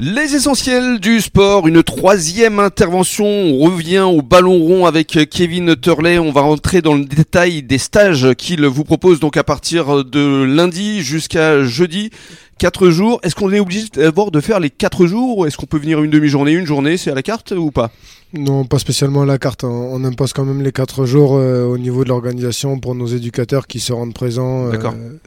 Les essentiels du sport, une troisième intervention. On revient au ballon rond avec Kevin Turley. On va rentrer dans le détail des stages qu'il vous propose donc à partir de lundi jusqu'à jeudi. Quatre jours. Est-ce qu'on est obligé d'abord de faire les quatre jours ou est-ce qu'on peut venir une demi-journée, une journée, c'est à la carte ou pas? Non, pas spécialement à la carte. On impose quand même les quatre jours euh, au niveau de l'organisation pour nos éducateurs qui se rendent présents euh,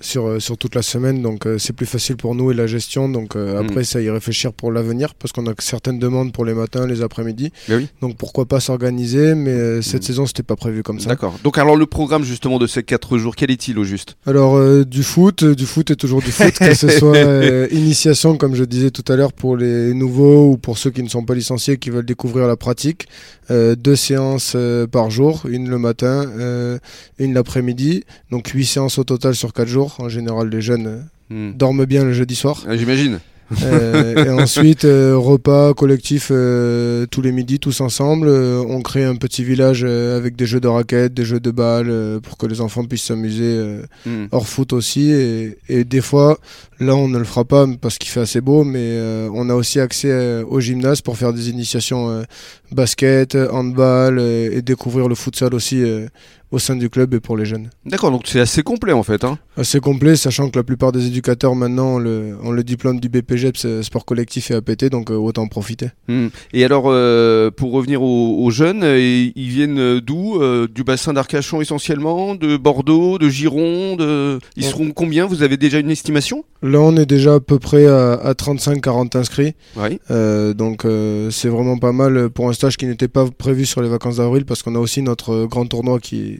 sur, euh, sur toute la semaine. Donc c'est plus facile pour nous et la gestion. Donc après, ça y réfléchir pour l'avenir parce qu'on a certaines demandes pour les matins, les après-midi. Oui. Donc pourquoi pas s'organiser Mais cette saison, c'était pas prévu comme ça. D'accord. Donc alors le programme justement de ces quatre jours, quel est-il au juste? Alors du foot, du foot et toujours du foot, que ce soit euh, initiation, comme je disais tout à l'heure, pour les nouveaux ou pour ceux qui ne sont pas licenciés qui veulent découvrir la pratique. Euh, deux séances euh, par jour, une le matin, une l'après-midi. Donc huit séances au total sur quatre jours. En général, les jeunes hmm. dorment bien le jeudi soir. Ah, j'imagine. Et ensuite, repas collectif tous les midis, tous ensemble. on crée un petit village avec des jeux de raquettes, des jeux de balles, pour que les enfants puissent s'amuser hmm. hors foot aussi. Et, et, des fois, Là, on ne le fera pas parce qu'il fait assez beau, mais euh, on a aussi accès euh, au gymnase pour faire des initiations euh, basket, handball et découvrir le futsal aussi au sein du club et pour les jeunes. D'accord, donc c'est assez complet en fait. Hein assez complet, sachant que la plupart des éducateurs maintenant ont le, diplôme du BPG sport collectif et APT, donc autant en profiter. Hmm. Et alors, pour revenir aux, jeunes, ils viennent d'où Du bassin d'Arcachon essentiellement, de Bordeaux, de Gironde Ils seront combien? Vous avez déjà une estimation? Là, on est déjà à peu près à, 35-40 inscrits. Oui. Euh, donc, euh, c'est vraiment pas mal pour un stage qui n'était pas prévu sur les vacances d'avril parce qu'on a aussi notre grand tournoi qui,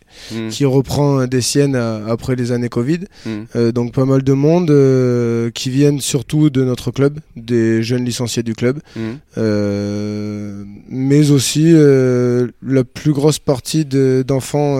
Hmm. qui reprend des siennes après les années Covid. Hmm. Euh, donc pas mal de monde euh, qui viennent surtout de notre club, des jeunes licenciés du club, hmm. euh, mais aussi la plus grosse partie d'enfants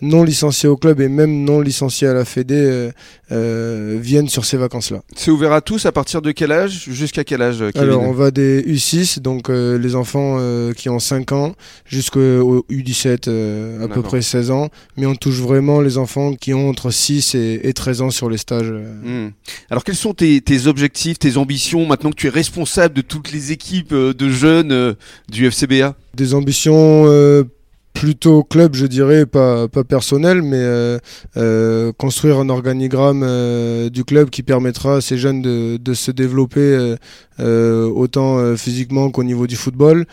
non licenciés au club et même non licenciés à la Fédé viennent sur ces vacances-là. C'est ouvert à tous à partir de quel âge Jusqu'à quel âge Alors on va des U6, donc les enfants qui ont 5 ans, jusqu'au U17 à peu près 16 ans, mais on touche vraiment les enfants qui ont entre 6 et, 13 ans sur les stages. Hmm. Alors quels sont tes, objectifs, tes ambitions maintenant que tu es responsable de toutes les équipes euh, de jeunes euh, du FCBA Des ambitions euh, plutôt club, je dirais, pas, pas personnel, mais euh, euh, construire un organigramme euh, du club qui permettra à ces jeunes de, de se développer autant physiquement qu'au niveau du football,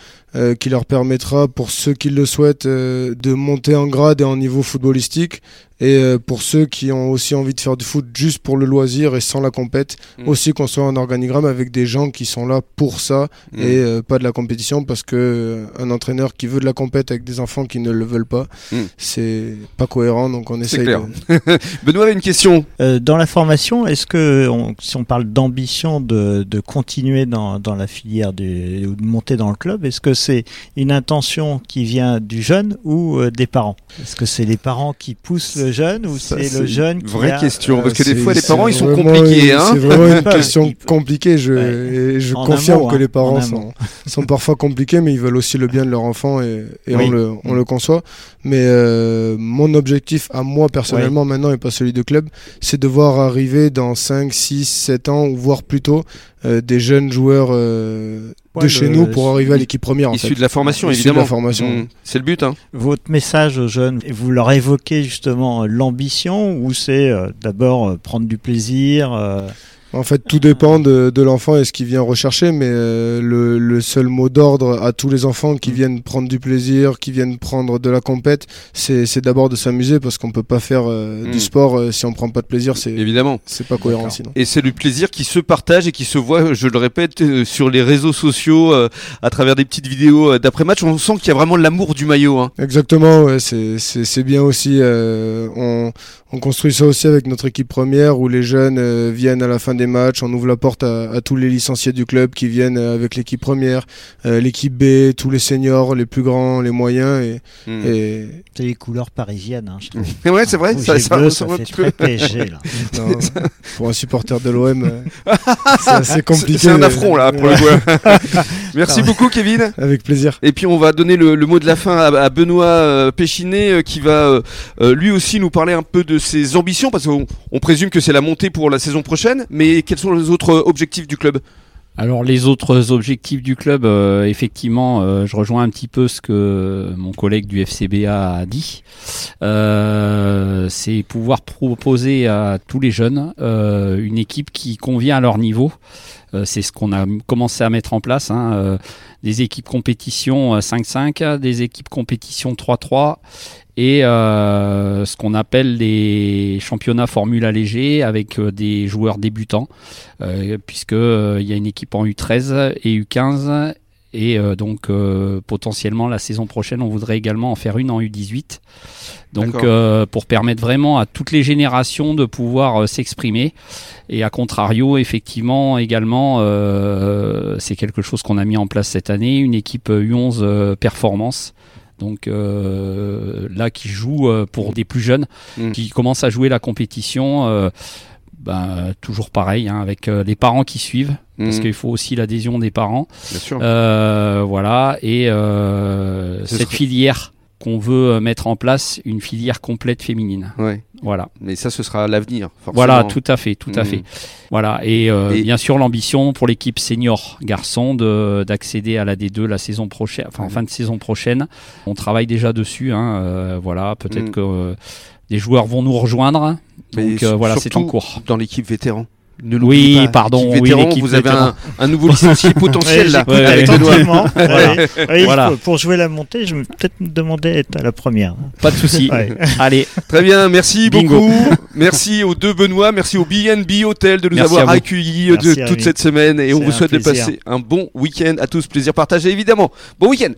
qui leur permettra, pour ceux qui le souhaitent, de monter en grade et en niveau footballistique, et euh, pour ceux qui ont aussi envie de faire du foot juste pour le loisir et sans la compète, mm. aussi construire un organigramme avec des gens qui sont là pour ça mm. et euh, pas de la compétition parce que euh, un entraîneur qui veut de la compète avec des enfants qui ne le veulent pas, mm. c'est pas cohérent. Donc on essaye. Clair. Benoît a une question. dans la formation, est-ce que si on parle d'ambition de, de, continuer dans, dans la filière de, ou de monter dans le club, est-ce que c'est une intention qui vient du jeune ou des parents? Est-ce que c'est les parents qui poussent le jeune ou c'est le jeune qui Vraie a... question, parce que des fois les parents ils sont compliqués. Hein. c'est vraiment une question compliquée. Je, je confirme que hein, les parents sont, sont, parfois compliqués, mais ils veulent aussi le bien de leur enfant et, et on, le, on le conçoit. Mais euh, mon objectif à moi personnellement maintenant et pas celui de club, c'est de voir arriver dans 5, 6, 7 ans ou voire plus tôt euh, des jeunes joueurs euh, de chez nous pour arriver à l'équipe première. Issu de la formation, évidemment. Mmh. C'est le but. Hein. Votre message aux jeunes, vous leur évoquez justement l'ambition ou c'est d'abord prendre du plaisir en fait, tout dépend de, de l'enfant et ce qu'il vient rechercher, mais euh, le, le, seul mot d'ordre à tous les enfants qui mm. viennent prendre du plaisir, qui viennent prendre de la compète, c'est d'abord de s'amuser parce qu'on peut pas faire euh, du mm. sport euh, si on prend pas de plaisir. C'est évidemment, c'est pas cohérent sinon. Et c'est du plaisir qui se partage et qui se voit, je le répète, sur les réseaux sociaux, à travers des petites vidéos d'après match. On sent qu'il y a vraiment l'amour du maillot. Hein. Exactement, ouais, c'est bien aussi. on, on construit ça aussi avec notre équipe première où les jeunes viennent à la fin des matchs, on ouvre la porte à, tous les licenciés du club qui viennent avec l'équipe première, euh, l'équipe B, tous les seniors, les plus grands, les moyens. Et, hmm. et... C'est les couleurs parisiennes, hein, je trouve. ouais, c'est vrai, ça, ça, un petit peu. PSG, là. pour un supporter de l'OM, euh, c'est assez compliqué. C'est un affront, là, pour le coup. Merci beaucoup, Kevin. Avec plaisir. Et puis, on va donner le, mot de la fin à, Benoît euh, Péchinet, qui va lui aussi nous parler un peu de ses ambitions, parce qu'on présume que c'est la montée pour la saison prochaine, mais quels sont les autres objectifs du club? Alors les autres objectifs du club, euh, effectivement, euh, je rejoins un petit peu ce que mon collègue du FCBA a dit. Euh, c'est pouvoir proposer à tous les jeunes une équipe qui convient à leur niveau. C'est ce qu'on a commencé à mettre en place. Hein, des équipes compétition 5-5, des équipes compétition 3-3 et euh, ce qu'on appelle les championnats Formule allégés avec euh, des joueurs débutants, euh, puisque il y a une équipe en U13 et U15 et donc potentiellement la saison prochaine on voudrait également en faire une en U18 donc pour permettre vraiment à toutes les générations de pouvoir s'exprimer et à contrario effectivement également c'est quelque chose qu'on a mis en place cette année une équipe U11 performance donc euh, là qui joue euh, pour des plus jeunes, mm. qui commencent à jouer la compétition. Euh, ben, toujours pareil, hein, avec les parents qui suivent, parce mm. qu'il faut aussi l'adhésion des parents. Bien sûr. voilà, et cette filière qu'on veut mettre en place, une filière complète féminine. Ouais. Voilà. Mais ça, ce sera l'avenir. Voilà, tout à fait, tout à mm. fait. Voilà, euh, et, bien sûr l'ambition pour l'équipe senior garçon de d'accéder à la D2 la saison prochaine, enfin en fin de saison prochaine. On travaille déjà dessus. Hein, euh, voilà, peut-être mm. que euh, des joueurs vont nous rejoindre. Donc voilà, c'est en cours. Dans l'équipe vétéran oui, pardon. Oui, vous avez un, nouveau licencié potentiel là. avec voilà. Pour, jouer la montée, je vais peut-être me demander d'être à la première. Pas de souci. Allez. Très bien, merci beaucoup. merci aux deux Benoît, merci au BNB Hotel de nous avoir accueillis de, toute cette semaine et on vous souhaite de passer un bon week-end à tous. Plaisir partagé évidemment. Bon week-end.